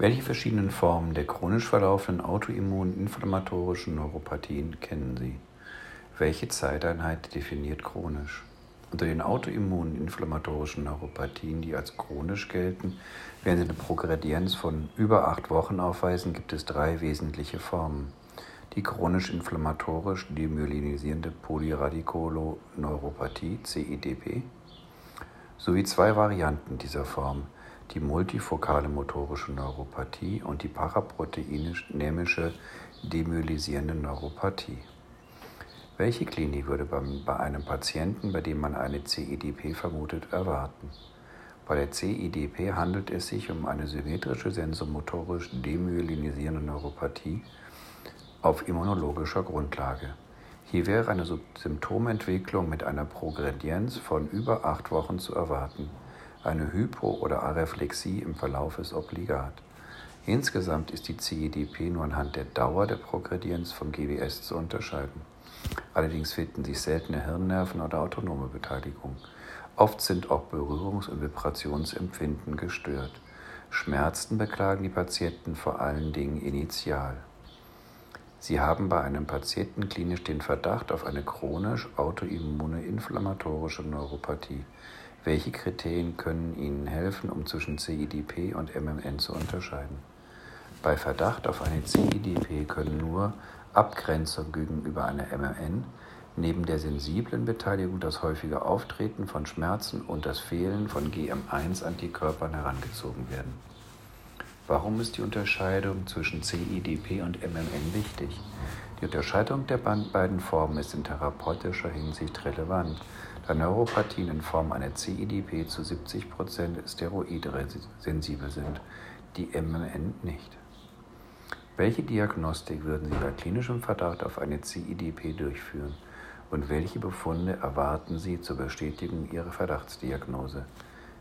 Welche verschiedenen Formen der chronisch verlaufenden autoimmuninflammatorischen Neuropathien kennen Sie? Welche Zeiteinheit definiert chronisch? Unter den autoimmuninflammatorischen Neuropathien, die als chronisch gelten, während sie eine Progredienz von über acht Wochen aufweisen, gibt es drei wesentliche Formen. Die chronisch-inflammatorisch demyelinisierende Polyradicolo-Neuropathie, CIDP, sowie zwei Varianten dieser Form – die multifokale motorische Neuropathie und die paraproteinisch-nämische demyelisierende Neuropathie. Welche Klinik würde bei einem Patienten, bei dem man eine CIDP vermutet, erwarten? Bei der CIDP handelt es sich um eine symmetrische sensomotorisch demyelinisierende Neuropathie auf immunologischer Grundlage. Hier wäre eine Symptomentwicklung mit einer Progredienz von über acht Wochen zu erwarten. Eine Hypo- oder Areflexie im Verlauf ist obligat. Insgesamt ist die CEDP nur anhand der Dauer der Progredienz vom GWS zu unterscheiden. Allerdings finden sich seltene Hirnnerven oder autonome Beteiligung. Oft sind auch Berührungs- und Vibrationsempfinden gestört. Schmerzen beklagen die Patienten vor allen Dingen initial. Sie haben bei einem Patienten klinisch den Verdacht auf eine chronisch autoimmune inflammatorische Neuropathie. Welche Kriterien können Ihnen helfen, um zwischen CIDP und MMN zu unterscheiden? Bei Verdacht auf eine CIDP können nur Abgrenzung gegenüber einer MMN neben der sensiblen Beteiligung das häufige Auftreten von Schmerzen und das Fehlen von GM1-Antikörpern herangezogen werden. Warum ist die Unterscheidung zwischen CIDP und MMN wichtig? Die Unterscheidung der beiden Formen ist in therapeutischer Hinsicht relevant, da Neuropathien in Form einer CIDP zu 70% steroidsensibel sind, die MMN nicht. Welche Diagnostik würden Sie bei klinischem Verdacht auf eine CIDP durchführen und welche Befunde erwarten Sie zur Bestätigung Ihrer Verdachtsdiagnose?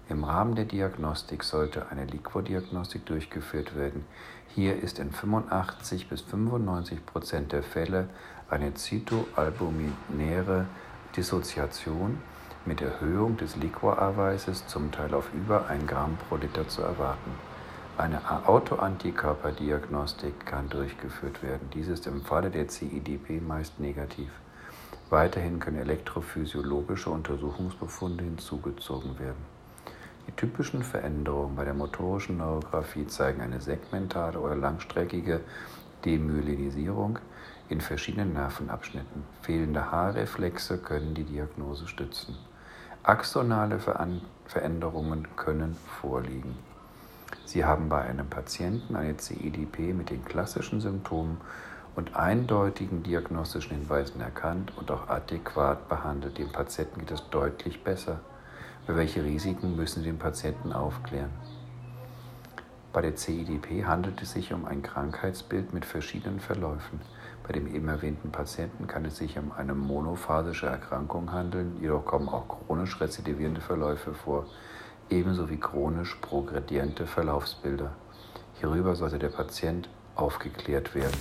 Im Rahmen der Diagnostik sollte eine Liquordiagnostik durchgeführt werden. Hier ist in 85 bis 95 Prozent der Fälle eine zytoalbuminäre Dissoziation mit Erhöhung des Liquorarweises zum Teil auf über 1 Gramm pro Liter zu erwarten. Eine Autoantikörperdiagnostik kann durchgeführt werden. Dies ist im Falle der CIDP meist negativ. Weiterhin können elektrophysiologische Untersuchungsbefunde hinzugezogen werden. Die typischen Veränderungen bei der motorischen Neurographie zeigen eine segmentale oder langstreckige Demyelinisierung, in verschiedenen Nervenabschnitten. Fehlende Haarreflexe können die Diagnose stützen. Axonale Veränderungen können vorliegen. Sie haben bei einem Patienten eine CIDP mit den klassischen Symptomen und eindeutigen diagnostischen Hinweisen erkannt und auch adäquat behandelt. Dem Patienten geht es deutlich besser. Für welche Risiken müssen Sie den Patienten aufklären? Bei der CIDP handelt es sich um ein Krankheitsbild mit verschiedenen Verläufen. Bei dem eben erwähnten Patienten kann es sich um eine monophasische Erkrankung handeln, jedoch kommen auch chronisch rezidivierende Verläufe vor, ebenso wie chronisch progrediente Verlaufsbilder. Hierüber sollte der Patient aufgeklärt werden.